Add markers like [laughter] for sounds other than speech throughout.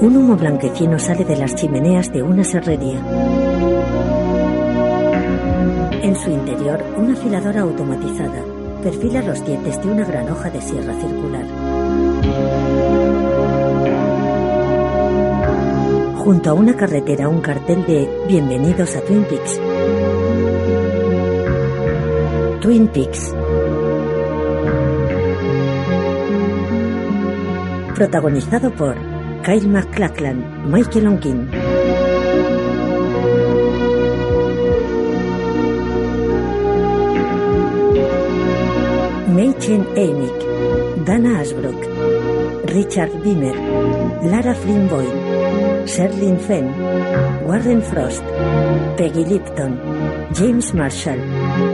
Un humo blanquecino sale de las chimeneas de una serrería. En su interior, una afiladora automatizada perfila los dientes de una gran hoja de sierra circular. Junto a una carretera, un cartel de Bienvenidos a Twin Peaks. Twin Peaks. Protagonizado por Kyle MacLachlan, Michael Onkin. Machen Amick, Dana Asbrook, Richard Beamer, Lara Flynn Boyle, Sherlyn Fenn, Warren Frost, Peggy Lipton, James Marshall,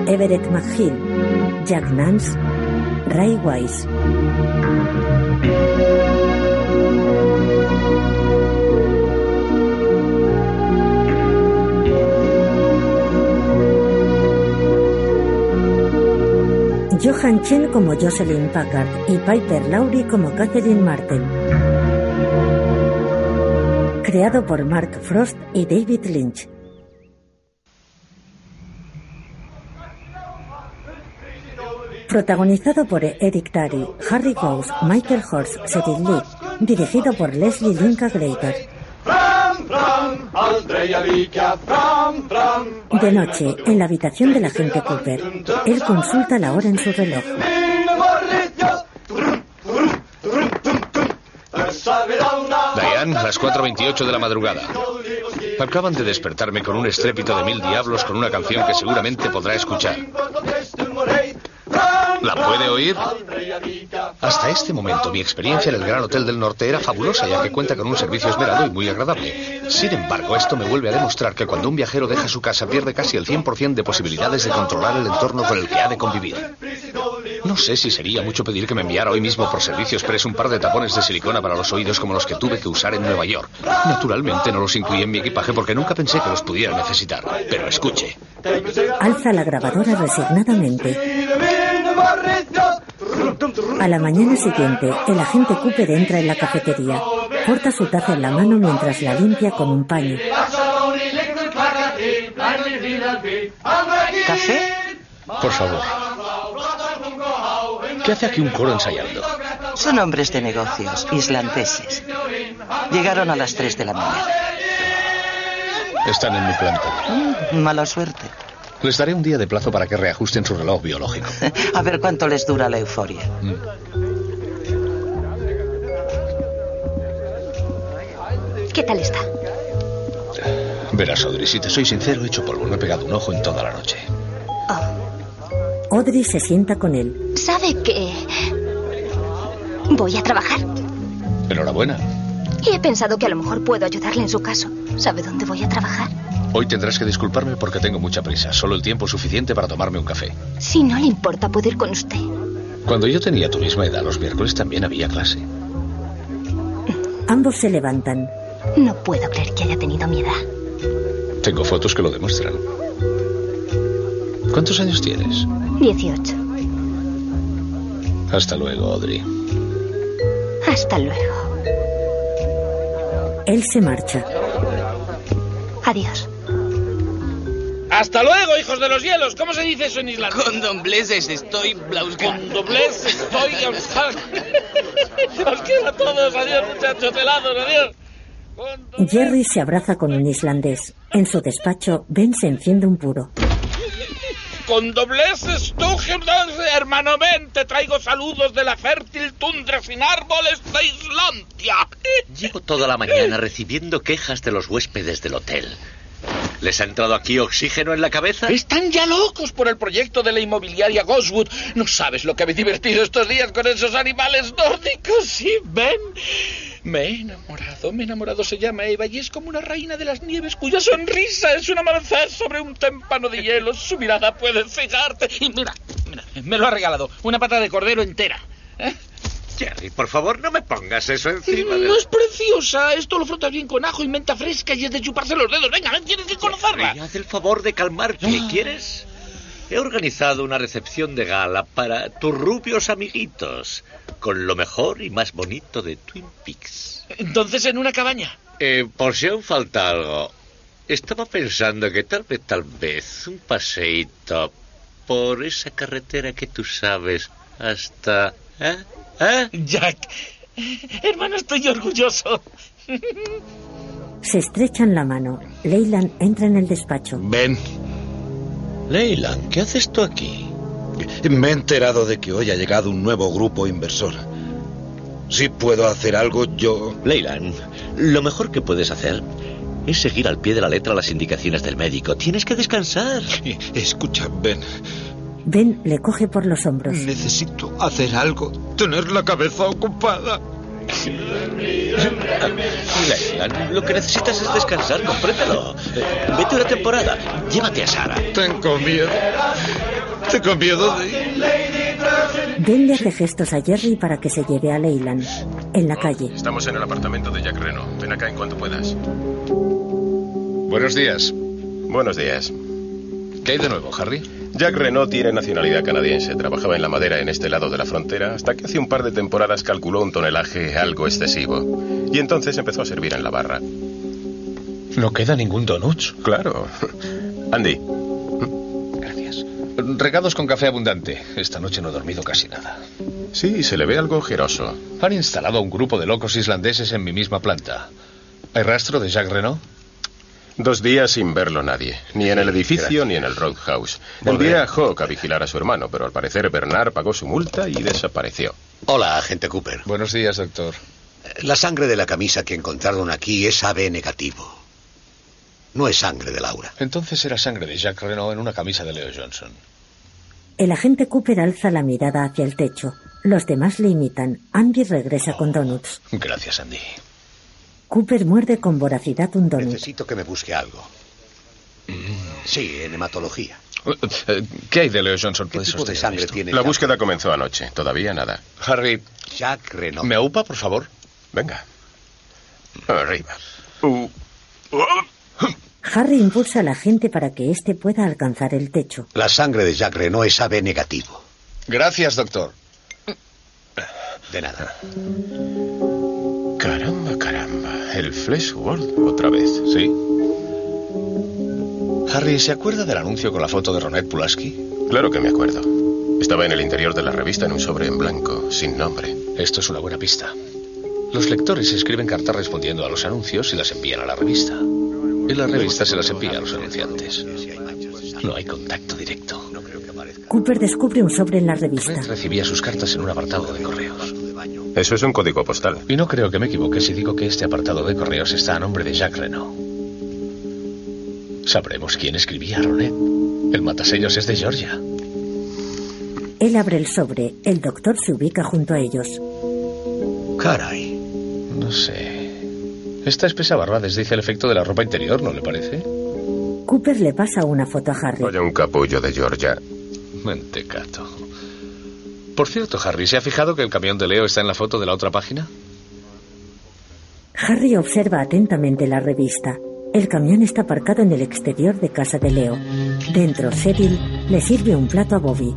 Everett McGill, Jack Nance, Ray Wise. Johan Chen como Jocelyn Packard y Piper Laurie como Catherine Martin. Creado por Mark Frost y David Lynch. Protagonizado por Eric Tari, Harry Ghost, Michael Horst, Cyril Lee. Dirigido por Leslie Linka Grader. De noche, en la habitación del agente Cooper, él consulta la hora en su reloj. Diane, las 4.28 de la madrugada. Acaban de despertarme con un estrépito de mil diablos con una canción que seguramente podrá escuchar. ¿La puede oír? Hasta este momento mi experiencia en el Gran Hotel del Norte era fabulosa ya que cuenta con un servicio esmerado y muy agradable. Sin embargo, esto me vuelve a demostrar que cuando un viajero deja su casa pierde casi el 100% de posibilidades de controlar el entorno con el que ha de convivir. No sé si sería mucho pedir que me enviara hoy mismo por servicio express un par de tapones de silicona para los oídos como los que tuve que usar en Nueva York. Naturalmente no los incluí en mi equipaje porque nunca pensé que los pudiera necesitar. Pero escuche. Alza la grabadora resignadamente. A la mañana siguiente, el agente Cooper entra en la cafetería. Corta su taza en la mano mientras la limpia con un paño. ¿Café? Por favor. ¿Qué hace aquí un coro ensayando? Son hombres de negocios, islandeses. Llegaron a las 3 de la mañana. Están en mi planta. Mm, mala suerte. Les daré un día de plazo para que reajusten su reloj biológico. [laughs] A ver cuánto les dura la euforia. ¿Qué tal está? Verás, Audrey, si te soy sincero, he hecho polvo. No he pegado un ojo en toda la noche. Audrey se sienta con él. ¿Sabe que voy a trabajar? Enhorabuena. Y he pensado que a lo mejor puedo ayudarle en su caso. ¿Sabe dónde voy a trabajar? Hoy tendrás que disculparme porque tengo mucha prisa. Solo el tiempo suficiente para tomarme un café. Si no le importa, puedo ir con usted. Cuando yo tenía tu misma edad, los miércoles también había clase. Ambos se levantan. No puedo creer que haya tenido mi edad. Tengo fotos que lo demuestran. ¿Cuántos años tienes? 18. Hasta luego, Audrey. Hasta luego. Él se marcha. Adiós. Hasta luego, hijos de los hielos. ¿Cómo se dice eso en islandés? Con dobleces estoy. Con doblez estoy... Os [laughs] quiero a todos. Adiós, muchachos helados. Adiós. Jerry se abraza con un islandés. En su despacho, Ben se enciende un puro. Con dobleces tú, hermano Ben, te traigo saludos de la fértil tundra sin árboles de Islandia. Llevo toda la mañana recibiendo quejas de los huéspedes del hotel. ¿Les ha entrado aquí oxígeno en la cabeza? Están ya locos por el proyecto de la inmobiliaria Ghostwood. No sabes lo que me divertido estos días con esos animales nórdicos. Sí, ven. Me he enamorado, me he enamorado. Se llama Eva y es como una reina de las nieves cuya sonrisa es un amanecer sobre un témpano de hielo. Su mirada puede cegarte. Y mira, mira, me lo ha regalado. Una pata de cordero entera. ¿Eh? Jerry, por favor, no me pongas eso encima de... No es preciosa. Esto lo frotas bien con ajo y menta fresca y es de chuparse los dedos. Venga, ven, tienes que conocerla. Jerry, haz el favor de calmarte. ¿Quieres? He organizado una recepción de gala para tus rubios amiguitos, con lo mejor y más bonito de Twin Peaks. Entonces en una cabaña. Eh, por si aún falta algo, estaba pensando que tal vez, tal vez, un paseíto por esa carretera que tú sabes hasta... ¿Eh? ¿Eh? Jack, hermano, estoy orgulloso. Se estrechan la mano. Leyland entra en el despacho. Ven. Leyland, ¿qué haces tú aquí? Me he enterado de que hoy ha llegado un nuevo grupo inversor. Si puedo hacer algo, yo... Leyland, lo mejor que puedes hacer es seguir al pie de la letra las indicaciones del médico. Tienes que descansar. [laughs] Escucha, Ben. Ben le coge por los hombros. Necesito hacer algo. Tener la cabeza ocupada. Leyland, lo que necesitas es descansar, compréndelo. Eh, Vete una temporada. Llévate a Sara. Tengo miedo. Tengo miedo de... Ben le hace gestos a Jerry para que se lleve a Leyland. En la calle. Estamos en el apartamento de Jack Reno. Ven acá en cuanto puedas. Buenos días. Buenos días. ¿Qué hay de nuevo, Harry? Jack Renault tiene nacionalidad canadiense. Trabajaba en la madera en este lado de la frontera hasta que hace un par de temporadas calculó un tonelaje algo excesivo. Y entonces empezó a servir en la barra. ¿No queda ningún donuts? Claro. Andy. Gracias. Regados con café abundante. Esta noche no he dormido casi nada. Sí, se le ve algo ojeroso. Han instalado a un grupo de locos islandeses en mi misma planta. ¿Hay rastro de Jack Renault? Dos días sin verlo nadie, ni en el edificio ni en el Roadhouse. Envié a Hawk a vigilar a su hermano, pero al parecer Bernard pagó su multa y desapareció. Hola, agente Cooper. Buenos días, doctor. La sangre de la camisa que encontraron aquí es AB negativo. No es sangre de Laura. Entonces era sangre de Jack Renault en una camisa de Leo Johnson. El agente Cooper alza la mirada hacia el techo. Los demás le imitan. Andy regresa con donuts. Gracias, Andy. Cooper muerde con voracidad un donut. Necesito que me busque algo. Sí, en hematología. Eh, ¿Qué hay de Leo Johnson? ¿Qué ¿Puedes tipo de sangre tiene La Jack? búsqueda comenzó anoche. Todavía nada. Harry, Jack Renault. ¿me aupa, por favor? Venga. Arriba. Uh. Harry impulsa al agente para que éste pueda alcanzar el techo. La sangre de Jack Renault es AB negativo. Gracias, doctor. De nada. Caramba, caramba. El Flesh World otra vez. Sí. Harry, ¿se acuerda del anuncio con la foto de Ronette Pulaski? Claro que me acuerdo. Estaba en el interior de la revista en un sobre en blanco, sin nombre. Esto es una buena pista. Los lectores escriben cartas respondiendo a los anuncios y las envían a la revista. Y la revista se las envía a los anunciantes. No hay contacto directo. Cooper descubre un sobre en la revista. Red recibía sus cartas en un apartado de correos. Eso es un código postal. Y no creo que me equivoque si digo que este apartado de correos está a nombre de Jack Renault. Sabremos quién escribía a Ronet. El matasellos es de Georgia. Él abre el sobre. El doctor se ubica junto a ellos. Caray. No sé. Esta espesa barba desdice el efecto de la ropa interior, ¿no le parece? Cooper le pasa una foto a Harry. Oye, un capullo de Georgia. Mentecato. Por cierto, Harry, ¿se ha fijado que el camión de Leo está en la foto de la otra página? Harry observa atentamente la revista. El camión está aparcado en el exterior de casa de Leo. Dentro, Cyril le sirve un plato a Bobby.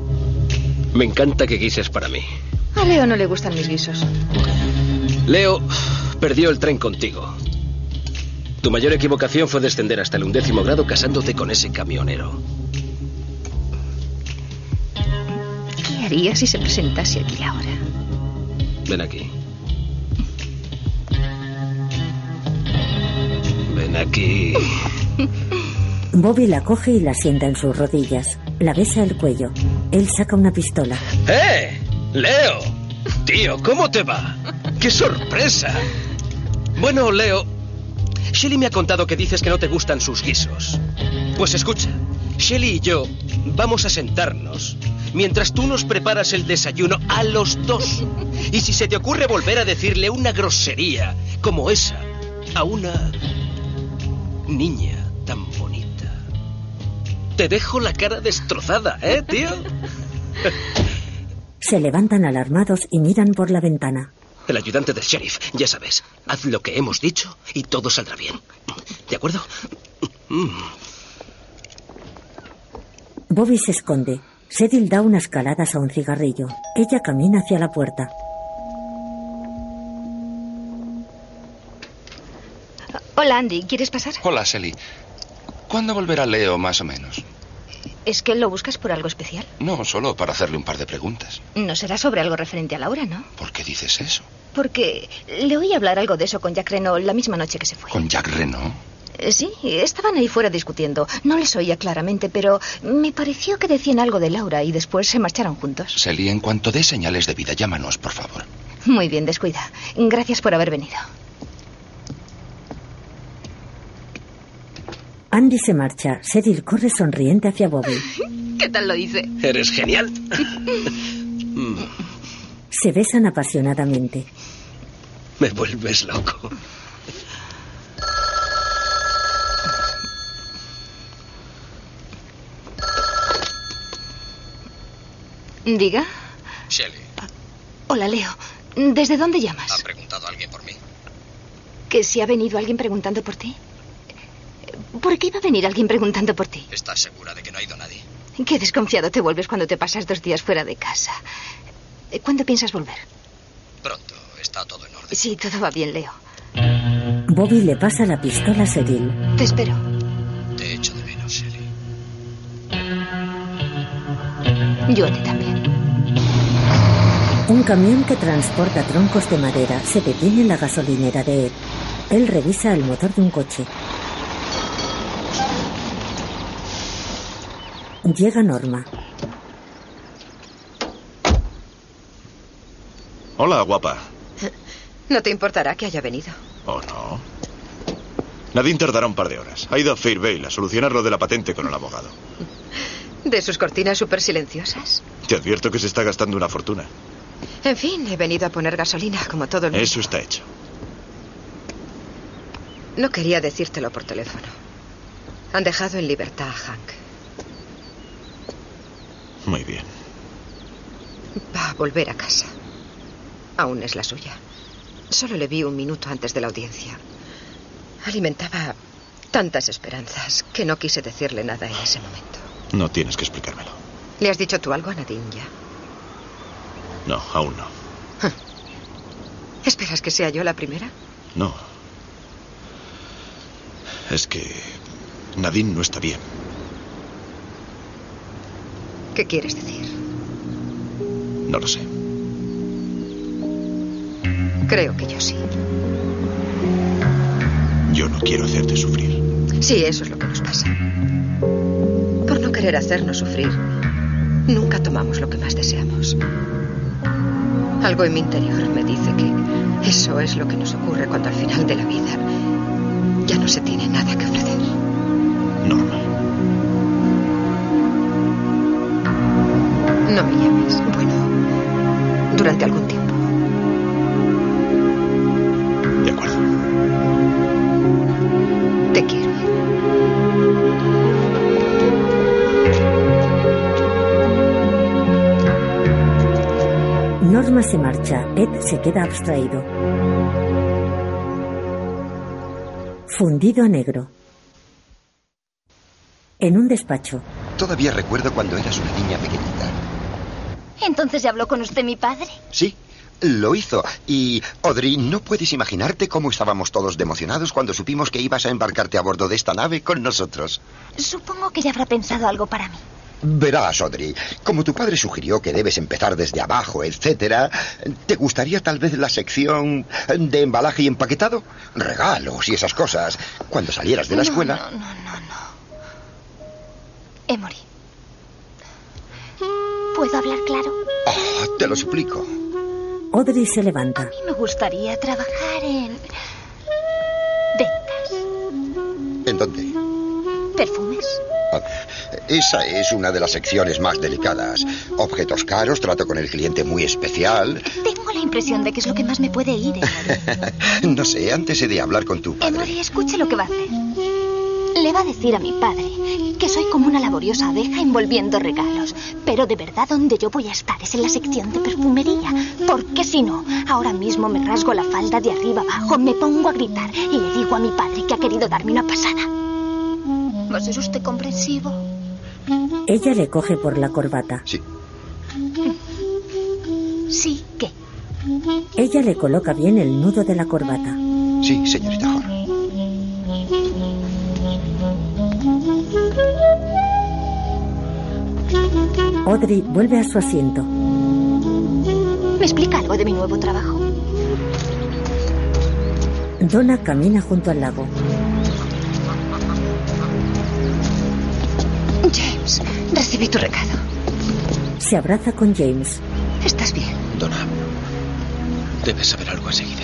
Me encanta que guises para mí. A Leo no le gustan mis guisos. Leo perdió el tren contigo. Tu mayor equivocación fue descender hasta el undécimo grado casándote con ese camionero. Haría si se presentase aquí ahora? Ven aquí. Ven aquí. Bobby la coge y la sienta en sus rodillas. La besa el cuello. Él saca una pistola. ¡Eh! ¡Leo! Tío, ¿cómo te va? ¡Qué sorpresa! Bueno, Leo, Shelly me ha contado que dices que no te gustan sus guisos. Pues escucha, Shelly y yo vamos a sentarnos mientras tú nos preparas el desayuno a los dos. [laughs] Y si se te ocurre volver a decirle una grosería como esa a una niña tan bonita, te dejo la cara destrozada, ¿eh, tío? Se levantan alarmados y miran por la ventana. El ayudante del sheriff, ya sabes, haz lo que hemos dicho y todo saldrá bien. ¿De acuerdo? Mm. Bobby se esconde. Cecil da unas caladas a un cigarrillo. Ella camina hacia la puerta. Hola, Andy. ¿Quieres pasar? Hola, Sally. ¿Cuándo volverá Leo, más o menos? ¿Es que lo buscas por algo especial? No, solo para hacerle un par de preguntas. No será sobre algo referente a Laura, ¿no? ¿Por qué dices eso? Porque le oí hablar algo de eso con Jack Reno la misma noche que se fue. ¿Con Jack Reno? Eh, Sí, estaban ahí fuera discutiendo. No les oía claramente, pero me pareció que decían algo de Laura y después se marcharon juntos. Sally, en cuanto dé señales de vida, llámanos, por favor. Muy bien, descuida. Gracias por haber venido. Andy se marcha. Cecil corre sonriente hacia Bobby. [laughs] ¿Qué tal lo hice? Eres genial. Se besan apasionadamente. [laughs] Me vuelves loco. Diga. Shelley, Hola, Leo. ¿Desde dónde llamas? ¿ha preguntado alguien por mí? ¿Que si ha venido alguien preguntando por ti? ¿Por qué iba a venir alguien preguntando por ti? ¿Estás segura de que no ha ido nadie? Qué desconfiado te vuelves cuando te pasas dos días fuera de casa. ¿Cuándo piensas volver? Pronto, está todo en orden. Sí, todo va bien, Leo. Bobby le pasa la pistola a Cecil. Te espero. Te echo de menos, Shelley. Yo a ti también. Un camión que transporta troncos de madera se detiene en la gasolinera de Ed. Él revisa el motor de un coche. Llega Norma. Hola, guapa. [laughs] No te importará que haya venido. ¿O no? Nadine tardará un par de horas. Ha ido a Fairvale a solucionar lo de la patente con el abogado. De sus cortinas súper silenciosas. Te advierto que se está gastando una fortuna. En fin, he venido a poner gasolina, como todo el mundo. Eso está hecho. No quería decírtelo por teléfono. Han dejado en libertad a Hank. Muy bien. Va a volver a casa. Aún es la suya. Solo le vi un minuto antes de la audiencia. Alimentaba tantas esperanzas que no quise decirle nada en ese momento. No tienes que explicármelo. ¿Le has dicho tú algo a Nadine ya? No, aún no. ¿Esperas que sea yo la primera? No. Es que Nadine no está bien. ¿Qué quieres decir? No lo sé. Creo que yo sí. Yo no quiero hacerte sufrir. Sí, eso es lo que nos pasa. Por no querer hacernos sufrir, nunca tomamos lo que más deseamos. Algo en mi interior me dice que eso es lo que nos ocurre cuando al final de la vida ya no se tiene nada que ofrecer. Normal. No me llames. Bueno, durante algún tiempo. Se marcha. Ed se queda abstraído. Fundido a negro. En un despacho. Todavía recuerdo cuando eras una niña pequeñita. Entonces ya habló con usted mi padre. Sí, lo hizo. Y, Audrey, no puedes imaginarte cómo estábamos todos de emocionados cuando supimos que ibas a embarcarte a bordo de esta nave con nosotros. Supongo que ya habrá pensado algo para mí. Verás, Audrey, como tu padre sugirió que debes empezar desde abajo, etcétera, ¿te gustaría tal vez la sección de embalaje y empaquetado? Regalos y esas cosas. Cuando salieras de la No, escuela. No, no, no, no. Emory. ¿Puedo hablar claro? Ah, te lo suplico. Audrey se levanta. A mí me gustaría trabajar en... ¿En dónde? Esa es una de las secciones más delicadas. Objetos caros, trato con el cliente muy especial. Tengo la impresión de que es lo que más me puede ir. [laughs] No sé, antes he de hablar con tu padre. Emory, escuche lo que va a hacer. Le va a decir a mi padre que soy como una laboriosa abeja envolviendo regalos. Pero de verdad donde yo voy a estar es en la sección de perfumería. Porque si no, ahora mismo me rasgo la falda de arriba abajo, me pongo a gritar y le digo a mi padre que ha querido darme una pasada. ¿Va a ser usted comprensivo? Ella le coge por la corbata. Sí. Sí, ¿qué? Ella le coloca bien el nudo de la corbata. Sí, señorita Horn. Audrey vuelve a su asiento. ¿Me explica algo de mi nuevo trabajo? Donna camina junto al lago. Recibí tu recado. Se abraza con James. ¿Estás bien? Donna, debes saber algo enseguida.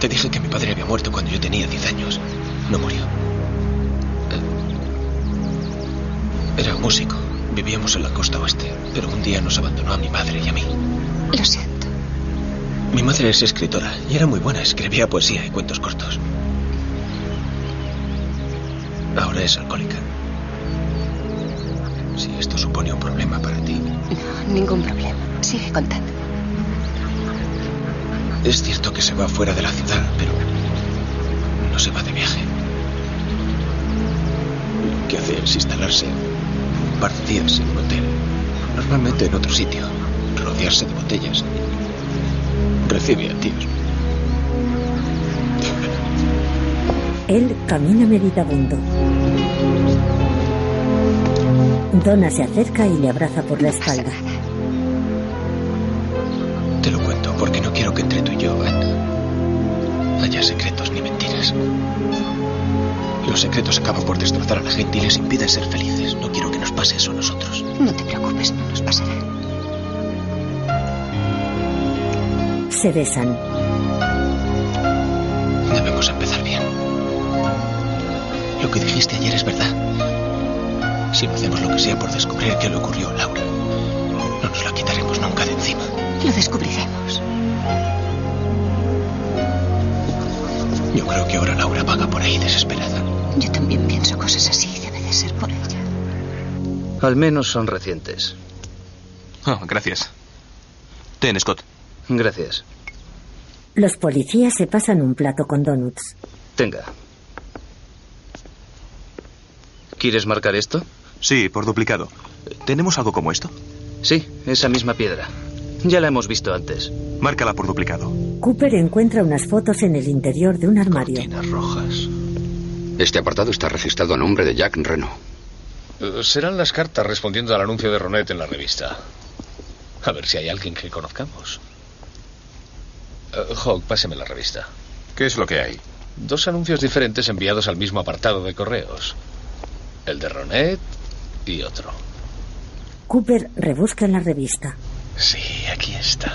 Te dije que mi padre había muerto cuando yo tenía 10 años. No murió. Eh, Era músico. Vivíamos en la costa oeste, pero un día nos abandonó a mi madre y a mí. Lo siento. Mi madre es escritora y era muy buena. Escribía poesía y cuentos cortos. Ahora es alcohólica. Si esto supone un problema para ti. No, ningún problema. Sigue contando. Es cierto que se va fuera de la ciudad, pero no se va de viaje. Lo que hace es instalarse un par de días en un hotel, normalmente en otro sitio, rodearse de botellas. Recibe a tíos. Él camina meditabundo. Donna se acerca y le abraza por la espalda. Te lo cuento porque no quiero que entre tú y yo Anna, haya secretos ni mentiras. Los secretos acaban por destrozar a la gente y les impiden ser felices. No quiero que nos pase eso a nosotros. No te preocupes, no nos pasará. Se besan. Debemos empezar bien. Lo que dijiste ayer es verdad. Si no hacemos lo que sea por descubrir qué le ocurrió a Laura, no nos la quitaremos nunca de encima. Lo descubriremos. Yo creo que ahora Laura vaga por ahí desesperada. Yo también pienso cosas así. Debe de ser por ella. Al menos son recientes. Oh, gracias. Ten, Scott. Gracias. Los policías se pasan un plato con donuts. Tenga. ¿Quieres marcar esto? Sí, por duplicado. ¿Tenemos algo como esto? Sí, esa misma piedra. Ya la hemos visto antes. Márcala por duplicado. Cooper encuentra unas fotos en el interior de un armario. rojas. Este apartado está registrado a nombre de Jack Renault. Eh, serán las cartas respondiendo al anuncio de Ronet en la revista. A ver si hay alguien que conozcamos. Eh, Hawk, páseme la revista. ¿Qué es lo que hay? Dos anuncios diferentes enviados al mismo apartado de correos. El de Ronet y otro. Cooper rebusca en la revista. Sí, aquí está.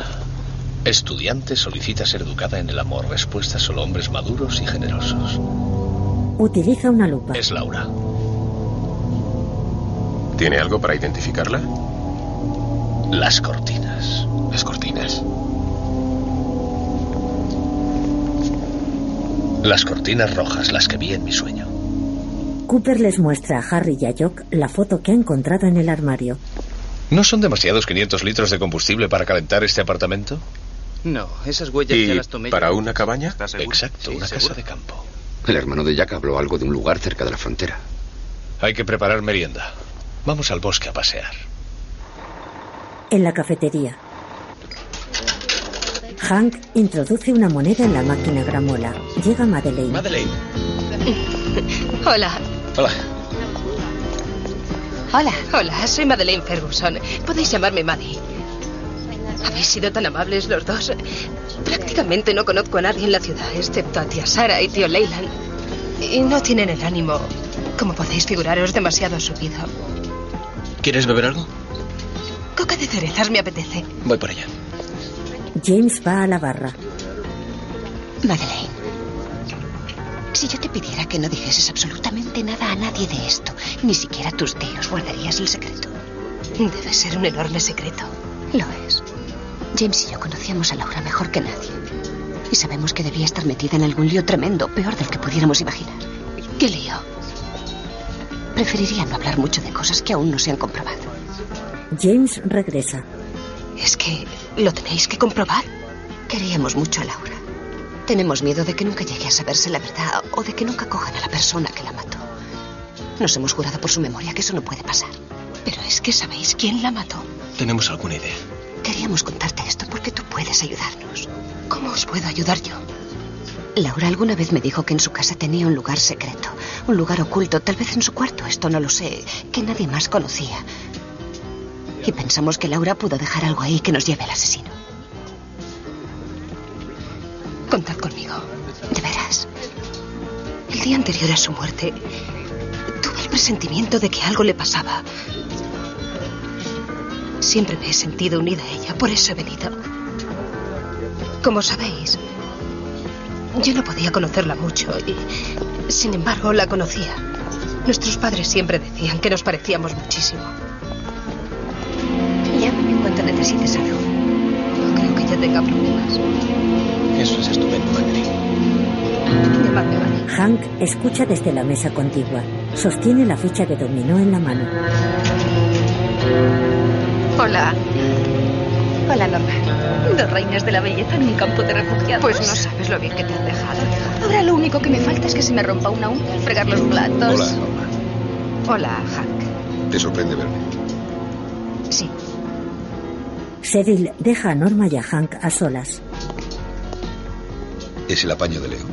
Estudiante solicita ser educada en el amor. Respuesta solo hombres maduros y generosos. Utiliza una lupa. Es Laura. ¿Tiene algo para identificarla? Las cortinas. Las cortinas. Las cortinas rojas, las que vi en mi sueño. Cooper les muestra a Harry y a Jock la foto que ha encontrado en el armario. ¿No son demasiados 500 litros de combustible para calentar este apartamento? No, esas huellas ¿Y ya las tomé. para yo. una cabaña? Exacto, Sí, una seguro. casa de campo. El hermano de Jack habló algo de un lugar cerca de la frontera. Hay que preparar merienda. Vamos al bosque a pasear. En la cafetería. Hank introduce una moneda en la máquina gramola. Llega Madeleine. Madeleine. Hola. Hola. Hola. Hola, soy Madeleine Ferguson. Podéis llamarme Maddie. Habéis sido tan amables los dos. Prácticamente no conozco a nadie en la ciudad, excepto a tía Sara y tío Leyland. Y no tienen el ánimo, como podéis figuraros, demasiado subido. ¿Quieres beber algo? Coca de cerezas me apetece. Voy por allá. James va a la barra. Madeleine. Si yo te pidiera que no dijeses absolutamente nada a nadie de esto, ni siquiera a tus tíos, ¿guardarías el secreto? Debe ser un enorme secreto. Lo es. James y yo conocíamos a Laura mejor que nadie. Y sabemos que debía estar metida en algún lío tremendo, peor del que pudiéramos imaginar. ¿Qué lío? Preferiría no hablar mucho de cosas que aún no se han comprobado. James regresa. Es que lo tenéis que comprobar. Queríamos mucho a Laura. Tenemos miedo de que nunca llegue a saberse la verdad o de que nunca cojan a la persona que la mató. Nos hemos jurado por su memoria que eso no puede pasar. Pero es que sabéis quién la mató. ¿Tenemos alguna idea? Queríamos contarte esto porque tú puedes ayudarnos. ¿Cómo os puedo ayudar yo? Laura alguna vez me dijo que en su casa tenía un lugar secreto, un lugar oculto, tal vez en su cuarto, esto no lo sé, que nadie más conocía. Y pensamos que Laura pudo dejar algo ahí que nos lleve al asesino. Contad conmigo, de veras. El día anterior a su muerte, tuve el presentimiento de que algo le pasaba. Siempre me he sentido unida a ella, por eso he venido. Como sabéis, yo no podía conocerla mucho y, sin embargo, la conocía. Nuestros padres siempre decían que nos parecíamos muchísimo. Llámame en cuanto necesites algo. No creo que ella tenga problemas. Eso es estupendo. Hank escucha desde la mesa contigua. Sostiene la ficha de dominó en la mano. Hola. Hola, Norma. Dos reinas de la belleza en un campo de refugiados. Pues no sabes lo bien que te han dejado. Ahora lo único que me falta es que se me rompa una uña al fregar los platos. Hola, Norma. Hola, Hank. ¿Te sorprende verme? Sí. Cyril deja a Norma y a Hank a solas. Es el apaño de Leo.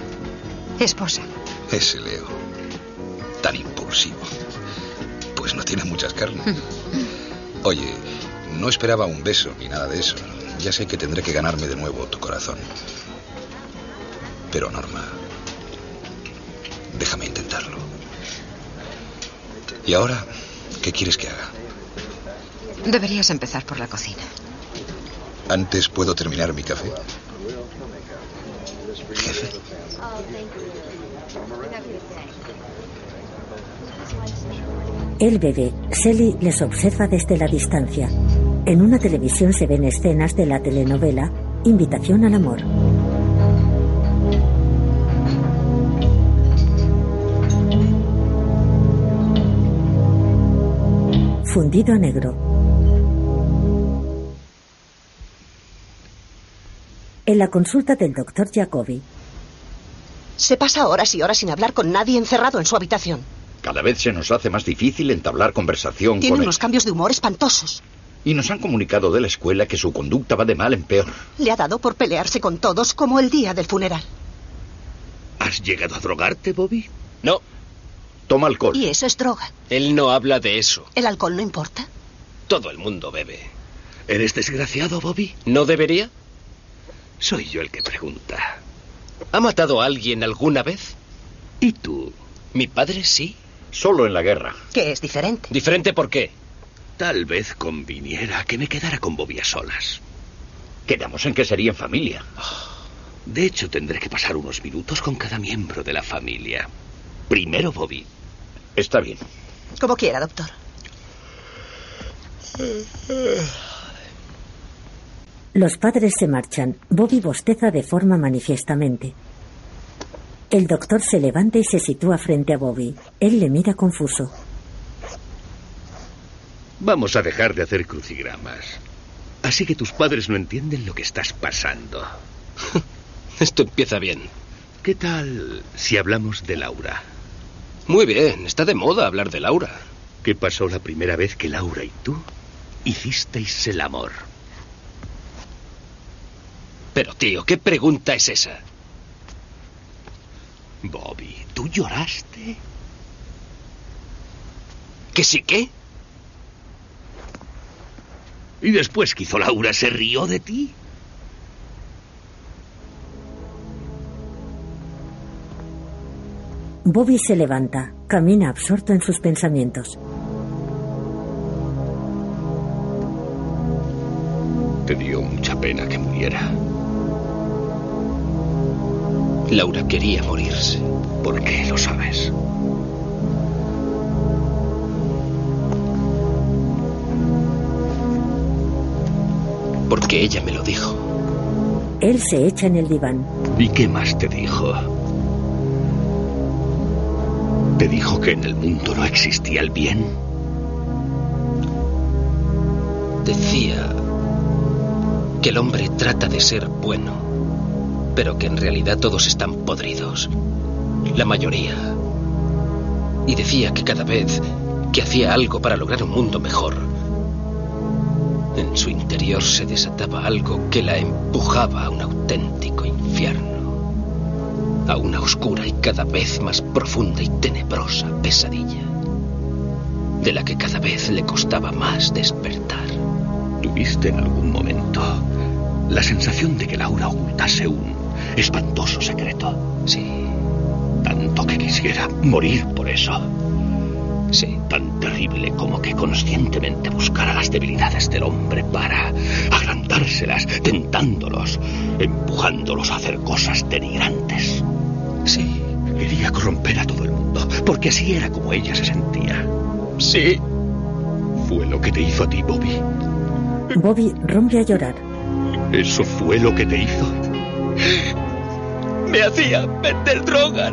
Esposa. Ese Leo. Tan impulsivo. Pues no tiene muchas carnes. [laughs] Oye, no esperaba un beso ni nada de eso. Ya sé que tendré que ganarme de nuevo tu corazón. Pero, Norma, déjame intentarlo. ¿Y ahora qué quieres que haga? Deberías empezar por la cocina. Antes puedo terminar mi café. Él bebe. Sally les observa desde la distancia. En una televisión se ven escenas de la telenovela Invitación al amor. Fundido a negro. En la consulta del doctor Jacobi, Se pasa horas y horas sin hablar con nadie encerrado en su habitación. Cada vez se nos hace más difícil entablar conversación Tiene con él. unos cambios de humor espantosos. Y nos han comunicado de la escuela que su conducta va de mal en peor. Le ha dado por pelearse con todos como el día del funeral. ¿Has llegado a drogarte, Bobby? No. Toma alcohol. Y eso es droga. Él no habla de eso. ¿El alcohol no importa? Todo el mundo bebe. ¿Eres desgraciado, Bobby? ¿No debería? Soy yo el que pregunta. ¿Ha matado a alguien alguna vez? ¿Y tú? Mi padre sí. Solo en la guerra. Que es diferente. ¿Diferente por qué? Tal vez conviniera que me quedara con Bobby a solas. Quedamos en que sería en familia. De hecho, tendré que pasar unos minutos con cada miembro de la familia. Primero Bobby. Está bien. Como quiera, doctor. los padres se marchan. Bobby bosteza de forma manifiestamente. El doctor se levanta y se sitúa frente a Bobby. Él le mira confuso. Vamos a dejar de hacer crucigramas. Así que tus padres no entienden lo que estás pasando. [laughs] Esto empieza bien. ¿Qué tal si hablamos de Laura? Muy bien, está de moda hablar de Laura. ¿Qué pasó la primera vez que Laura y tú hicisteis el amor? Pero, tío, ¿qué pregunta es esa? Bobby, ¿tú lloraste? ¿Que sí qué? ¿Y después que hizo Laura se rió de ti? Bobby se levanta, camina absorto en sus pensamientos. Te dio mucha pena que muriera. Laura quería morirse. ¿Por qué lo sabes? Porque ella me lo dijo. Él se echa en el diván. ¿Y qué más te dijo? ¿Te dijo que en el mundo no existía el bien? Decía que el hombre trata de ser bueno, pero que en realidad todos están podridos. La mayoría. Y decía que cada vez que hacía algo para lograr un mundo mejor, en su interior se desataba algo que la empujaba a un auténtico infierno, a una oscura y cada vez más profunda y tenebrosa pesadilla, de la que cada vez le costaba más despertar. ¿Tuviste en algún momento la sensación de que Laura ocultase un espantoso secreto? Sí. Tanto que quisiera morir por eso. Sí. Tan terrible como que conscientemente buscara las debilidades del hombre para agrandárselas, tentándolos, empujándolos a hacer cosas denigrantes. Sí. Quería corromper a todo el mundo, porque así era como ella se sentía. Sí. Fue lo que te hizo a ti, Bobby. Bobby rompe a llorar. Eso fue lo que te hizo. Me hacía vender drogas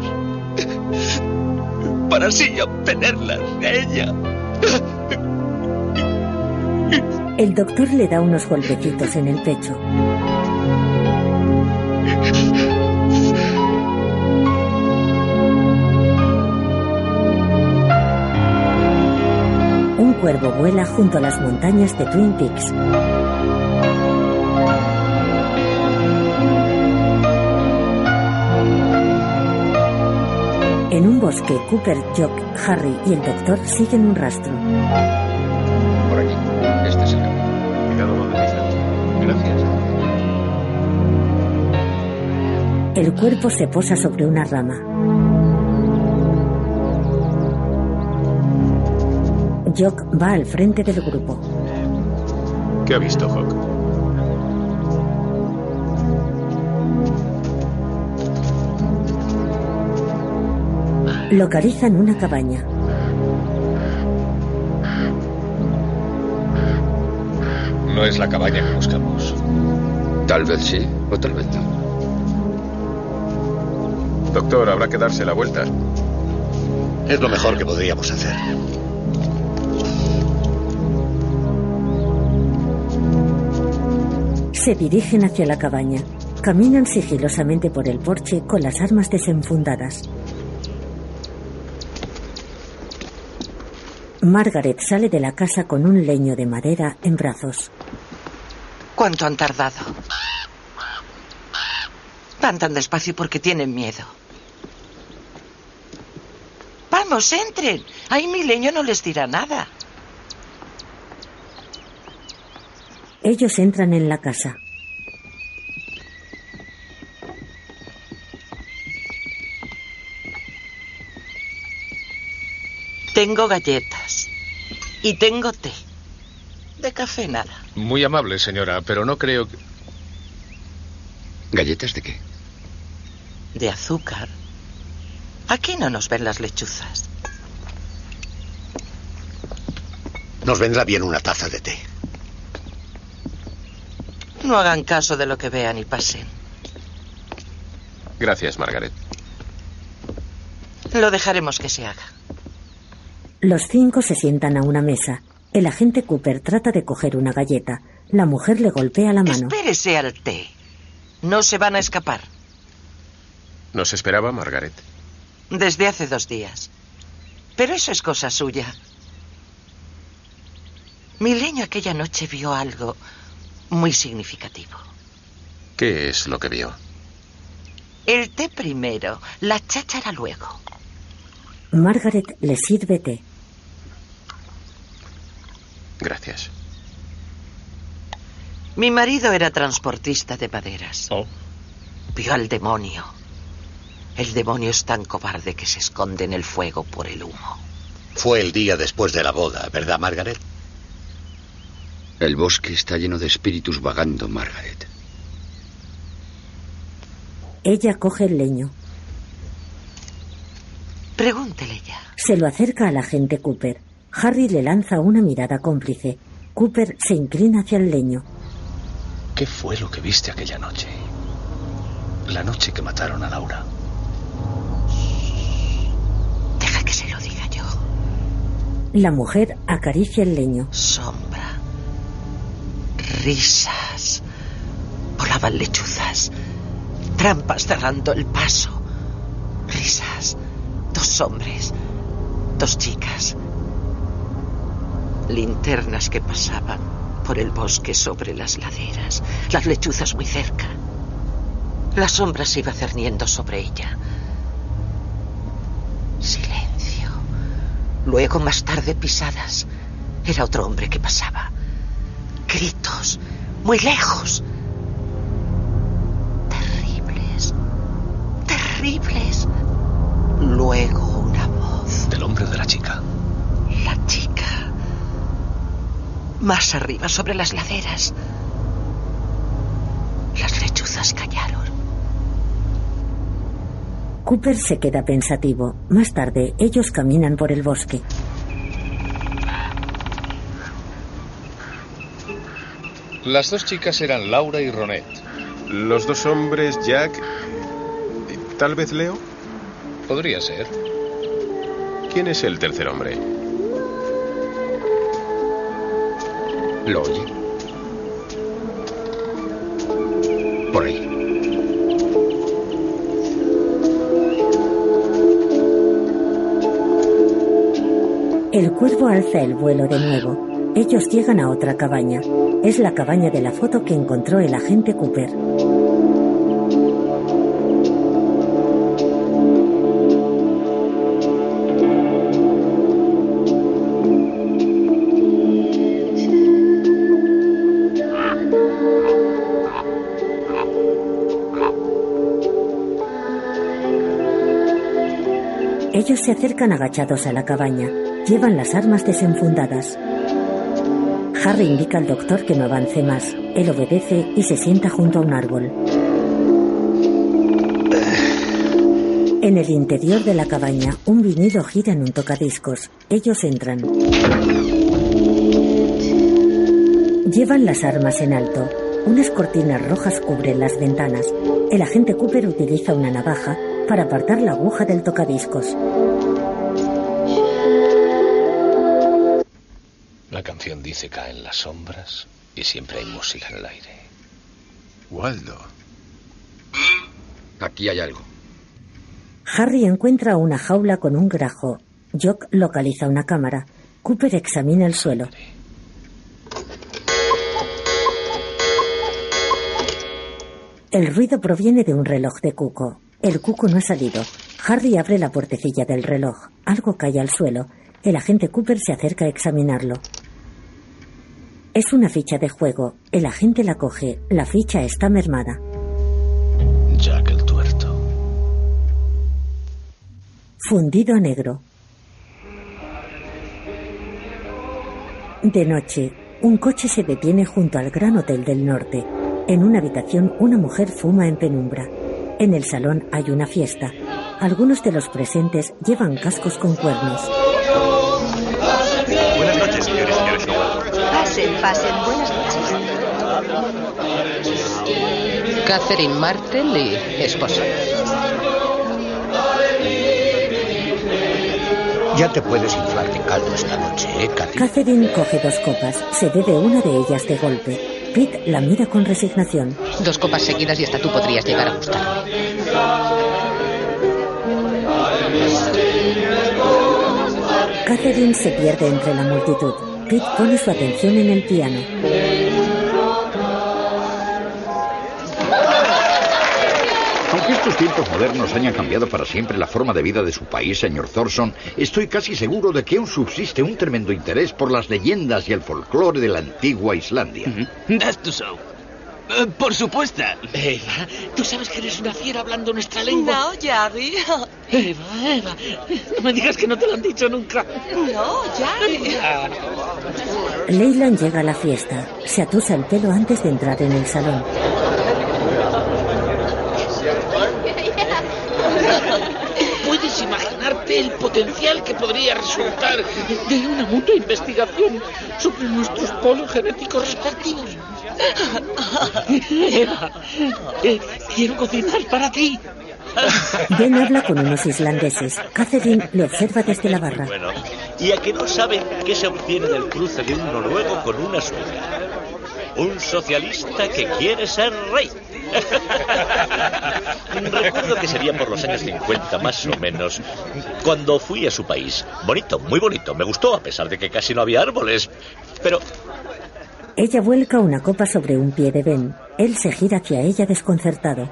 para así obtenerlas de ella. El doctor le da unos golpecitos en el pecho. Un cuervo vuela junto a las montañas de Twin Peaks. En un bosque, Cooper, Jock, Harry y el doctor siguen un rastro. Por aquí. Este es el camino. Cuidado donde. Gracias. El cuerpo se posa sobre una rama. Jock va al frente del grupo. ¿Qué ha visto, Hawk? Localizan una cabaña. No es la cabaña que buscamos. Tal vez sí, o tal vez no. Doctor, habrá que darse la vuelta. Es lo mejor que podríamos hacer. Se dirigen hacia la cabaña. Caminan sigilosamente por el porche con las armas desenfundadas. Margaret sale de la casa con un leño de madera en brazos. ¿Cuánto han tardado? Van tan despacio porque tienen miedo. Vamos, entren. Ahí mi leño no les dirá nada. Ellos entran en la casa. Tengo galletas. Y tengo té. De café nada. Muy amable, señora, pero no creo que... ¿Galletas de qué? De azúcar. Aquí no nos ven las lechuzas. Nos vendrá bien una taza de té. No hagan caso de lo que vean y pasen. Gracias, Margaret. Lo dejaremos que se haga. Los cinco se sientan a una mesa. El agente Cooper trata de coger una galleta. La mujer le golpea la mano. Espérese al té. No se van a escapar. ¿Nos esperaba, Margaret? Desde hace dos días. Pero eso es cosa suya. Mi leño aquella noche vio algo muy significativo. ¿Qué es lo que vio? El té primero, la cháchara luego. Margaret le sirve té. Gracias. Mi marido era transportista de maderas. Oh. Vio al demonio. El demonio es tan cobarde que se esconde en el fuego por el humo. Fue el día después de la boda, ¿verdad, Margaret? El bosque está lleno de espíritus vagando, Margaret. Ella coge el leño. Pregúntele ya. Se lo acerca al agente Cooper. Harry le lanza una mirada cómplice. Cooper se inclina hacia el leño. ¿Qué fue lo que viste aquella noche? La noche que mataron a Laura. Deja que se lo diga yo. La mujer acaricia el leño. Sombra. Risas. Volaban lechuzas. Trampas cerrando el paso. Risas. Dos hombres. Dos chicas. Linternas que pasaban por el bosque sobre las laderas. Las lechuzas muy cerca. La sombra se iba cerniendo sobre ella. Silencio. Luego, más tarde, pisadas. Era otro hombre que pasaba. Gritos. Muy lejos. Terribles. Terribles. Luego una voz. Del hombre o de la chica. La chica. Más arriba, sobre las laderas. Las lechuzas callaron. Cooper se queda pensativo. Más tarde, ellos caminan por el bosque. Las dos chicas eran Laura y Ronet. Los dos hombres, Jack. y Tal vez Leo. Podría ser. ¿Quién es el tercer hombre? ¿Lo oye? Por ahí. El cuervo alza el vuelo de nuevo. Ellos llegan a otra cabaña. Es la cabaña de la foto que encontró el agente Cooper. Ellos se acercan agachados a la cabaña. Llevan las armas desenfundadas. Harry indica al doctor que no avance más. Él obedece y se sienta junto a un árbol. En el interior de la cabaña, un vinilo gira en un tocadiscos. Ellos entran. Llevan las armas en alto. Unas cortinas rojas cubren las ventanas. El agente Cooper utiliza una navaja para apartar la aguja del tocadiscos. Canción dice caen las sombras y siempre hay música en el aire. Waldo. Aquí hay algo. Harry encuentra una jaula con un grajo. Jock localiza una cámara. Cooper examina el suelo. El ruido proviene de un reloj de cuco. El cuco no ha salido. Harry abre la puertecilla del reloj. Algo cae al suelo. El agente Cooper se acerca a examinarlo. Es una ficha de juego. El agente la coge. La ficha está mermada. Jack el tuerto. Fundido a negro. De noche, un coche se detiene junto al Gran Hotel del Norte. En una habitación, una mujer fuma en penumbra. En el salón hay una fiesta. Algunos de los presentes llevan cascos con cuernos. Pasen. Buenas noches. Catherine Martel y esposa. Ya te puedes inflar de caldo esta noche, ¿eh, Cathy? Catherine coge dos copas. Se bebe una de ellas de golpe. Pete la mira con resignación. Dos copas seguidas y hasta tú podrías llegar a gustarme. Catherine se pierde entre la multitud. Pone su atención en el piano. Aunque estos tiempos modernos hayan cambiado para siempre la forma de vida de su país, señor Thorson, estoy casi seguro de que aún subsiste un tremendo interés por las leyendas y el folclore de la antigua Islandia. Eh, por supuesto. Eva, tú sabes que eres una fiera hablando nuestra lengua. No, Jerry. Eva, Eva, no me digas que no te lo han dicho nunca. No, Jerry. Leyland llega a la fiesta. Se atusa el pelo antes de entrar en el salón. ¿Puedes imaginarte el potencial que podría resultar de una mutua investigación sobre nuestros polos genéticos respectivos? Eva, [laughs] eh, quiero cocinar para ti. Ben habla con unos islandeses. Catherine le observa desde la barra. Bueno, y a que no saben qué se obtiene del cruce de un noruego con una sueca. Un socialista que quiere ser rey. [laughs] Recuerdo que sería por los años 50 más o menos, cuando fui a su país. Bonito, muy bonito. Me gustó, a pesar de que casi no había árboles. Pero Ella vuelca una copa sobre un pie de Ben. Él se gira hacia ella desconcertado.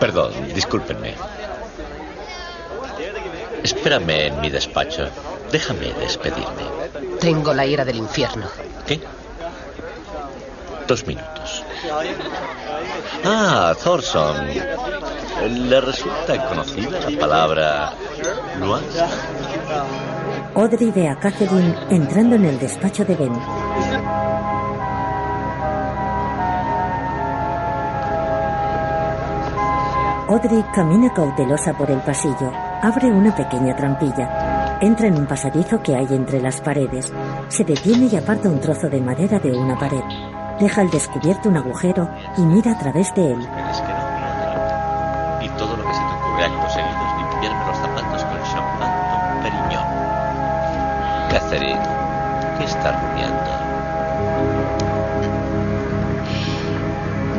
Perdón, discúlpenme. Espérame en mi despacho. Déjame despedirme. Tengo la ira del infierno. ¿Qué? Dos minutos. Ah, Thorson. ¿Le resulta conocida la palabra nuance? Audrey ve a Catherine entrando en el despacho de Ben. Audrey camina cautelosa por el pasillo. Abre una pequeña trampilla. Entra en un pasadizo que hay entre las paredes. Se detiene y aparta un trozo de madera de una pared. Deja al descubierto un agujero y mira a través de él. Catherine, ¿qué estás rumiando?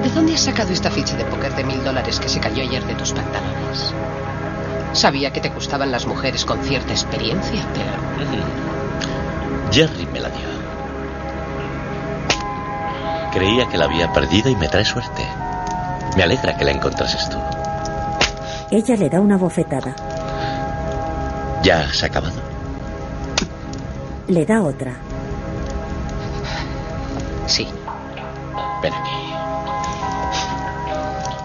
¿De dónde has sacado esta ficha de póker de mil dólares que se cayó ayer de tus pantalones? Sabía que te gustaban las mujeres con cierta experiencia, pero... Jerry me la dio. Creía que la había perdido y me trae suerte. Me alegra que la encontrases tú. Ella le da una bofetada. ¿Ya has acabado? Le da otra. Sí. Ven aquí.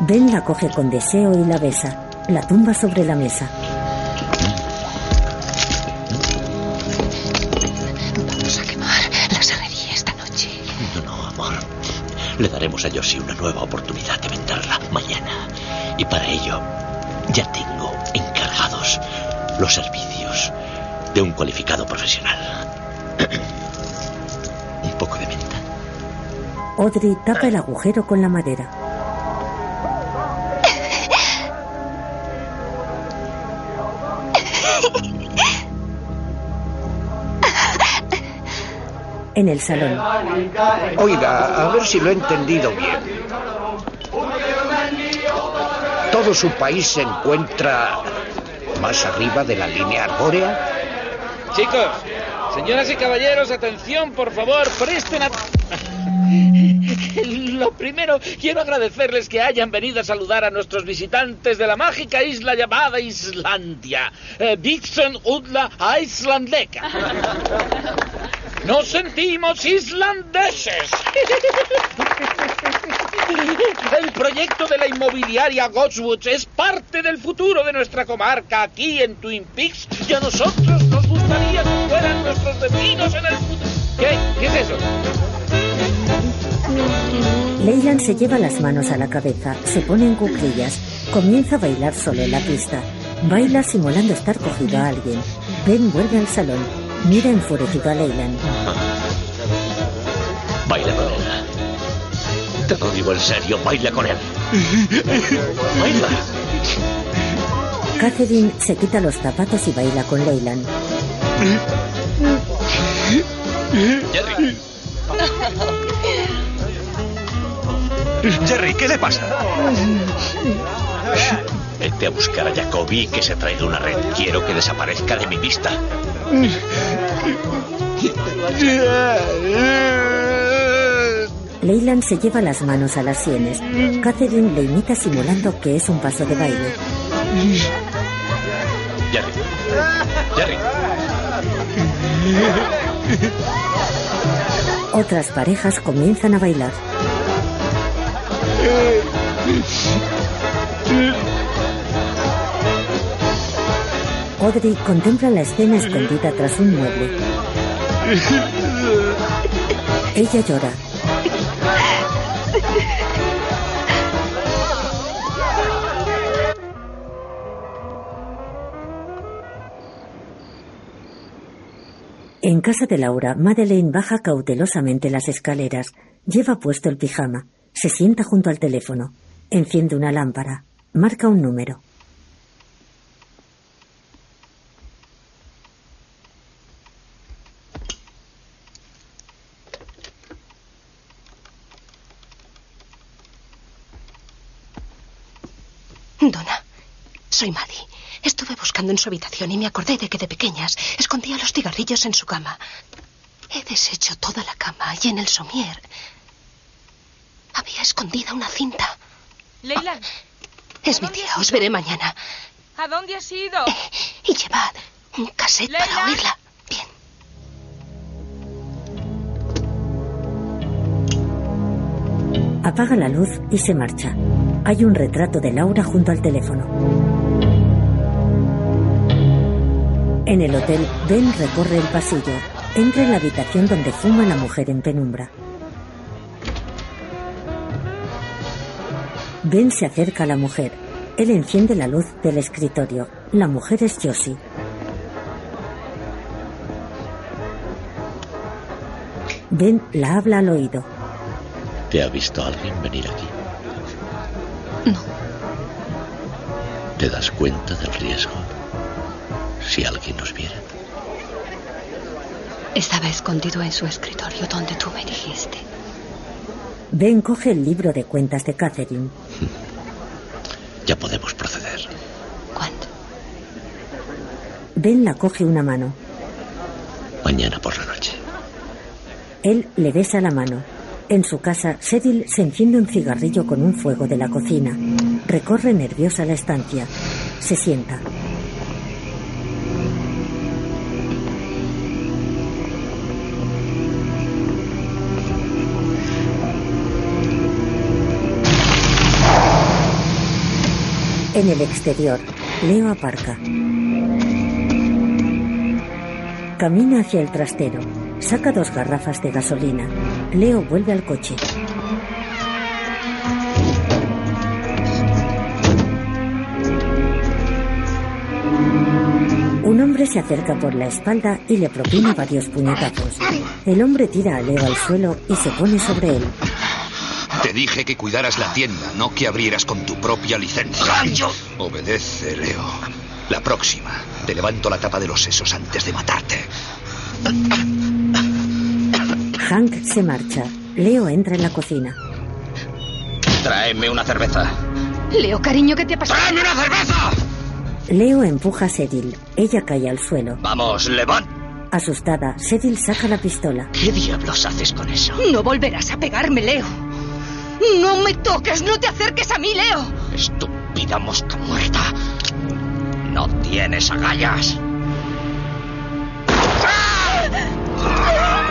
Ben la coge con deseo y la besa. La tumba sobre la mesa. Vamos a quemar la serrería esta noche. No, no, amor. Le daremos a Josie una nueva oportunidad de venderla mañana. Y para ello ya tengo encargados los servicios de un cualificado profesional. [coughs] un poco de menta. Audrey tapa el agujero con la madera. En el salón. Oiga, a ver si lo he entendido bien. ¿Todo su país se encuentra más arriba de la línea arbórea? Chicos, señoras y caballeros, atención, por favor, presten atención. [laughs] Lo primero, quiero agradecerles que hayan venido a saludar a nuestros visitantes de la mágica isla llamada Islandia. Eh, Vixen Udla Islandeka. Nos sentimos islandeses. El proyecto de la inmobiliaria Godswood es parte del futuro de nuestra comarca aquí en Twin Peaks y a nosotros nos fueran nuestros vecinos en el futuro. ¿Qué? ¿Qué es eso? Leyland se lleva las manos a la cabeza, se pone en cuclillas, comienza a bailar solo en la pista. Baila simulando estar cogido a alguien. Ben vuelve al salón, mira enfurecido a Leyland. Baila con él. Te lo digo en serio, baila con él. Baila. Catherine se quita los zapatos y baila con Leyland. Jerry. Jerry, ¿qué le pasa? Vete a buscar a Jacoby que se traiga una red. Quiero que desaparezca de mi vista. Leyland se lleva las manos a las sienes. Catherine le imita simulando que es un paso de baile. Jerry. Jerry. [laughs] Otras parejas comienzan a bailar. Audrey contempla la escena escondida tras un mueble. Ella llora. En casa de Laura, Madeleine baja cautelosamente las escaleras. Lleva puesto el pijama. Se sienta junto al teléfono. Enciende una lámpara. Marca un número. Dona, soy Maddie. Estuve buscando en su habitación y me acordé de que de pequeñas escondía los cigarrillos en su cama. He deshecho toda la cama y en el somier había escondida una cinta. Leila. Es mi tía, os veré mañana. ¿A dónde has ido? Y llevad un cassette para oírla. Apaga la luz y se marcha. Hay un retrato de Laura junto al teléfono. En el hotel, Ben recorre el pasillo. Entra en la habitación donde fuma la mujer en penumbra. Ben se acerca a la mujer. Él enciende la luz del escritorio. La mujer es Josie. Ben la habla al oído. ¿Te ha visto alguien venir aquí? No. ¿Te das cuenta del riesgo? Si alguien nos viera. Estaba escondido en su escritorio donde tú me dijiste. Ben coge el libro de cuentas de Catherine. [laughs] Ya podemos proceder. ¿Cuándo? Ben la coge una mano. Mañana por la noche. Él le besa la mano. En su casa, Cecil se enciende un cigarrillo con un fuego de la cocina. Recorre nerviosa la estancia. Se sienta. En el exterior, Leo aparca. Camina hacia el trastero. Saca dos garrafas de gasolina. Leo vuelve al coche. Un hombre se acerca por la espalda y le propina varios puñetazos. El hombre tira a Leo al suelo y se pone sobre él. Te dije que cuidaras la tienda, no que abrieras con tu propia licencia. Obedece, Leo. La próxima, te levanto la tapa de los sesos antes de matarte. Hank se marcha. Leo entra en la cocina. Tráeme una cerveza. Leo, cariño, ¿qué te ha pasado? ¡Tráeme una cerveza! Leo empuja a Cecil. Ella cae al suelo. Vamos, levant. Asustada, Cecil saca la pistola. ¿Qué diablos haces con eso? No volverás a pegarme, Leo. No me toques, no te acerques a mí, Leo. Estúpida mosca muerta. No tienes agallas.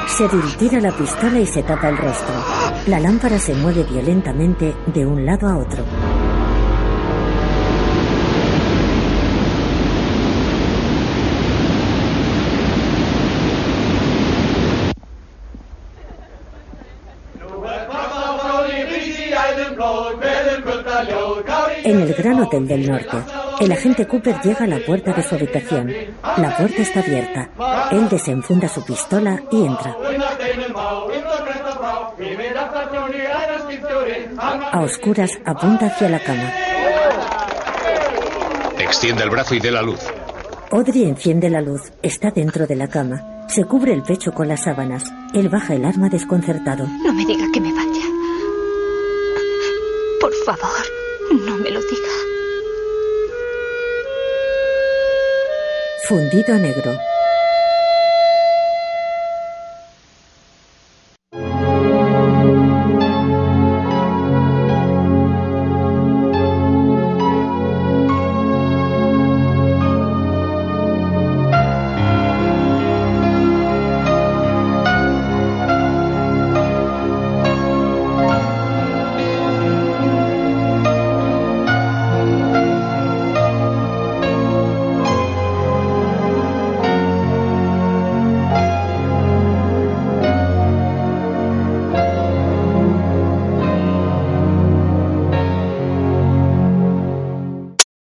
Cecil tira la pistola y se tapa el rostro. La lámpara se mueve violentamente de un lado a otro. En el Gran Hotel del Norte, el agente Cooper llega a la puerta de su habitación. La puerta está abierta. Él desenfunda su pistola y entra. A oscuras apunta hacia la cama. Extiende el brazo y dé la luz. Audrey enciende la luz. Está dentro de la cama. Se cubre el pecho con las sábanas. Él baja el arma desconcertado. No me diga que me vaya. Por favor, no me lo diga. Fundido negro.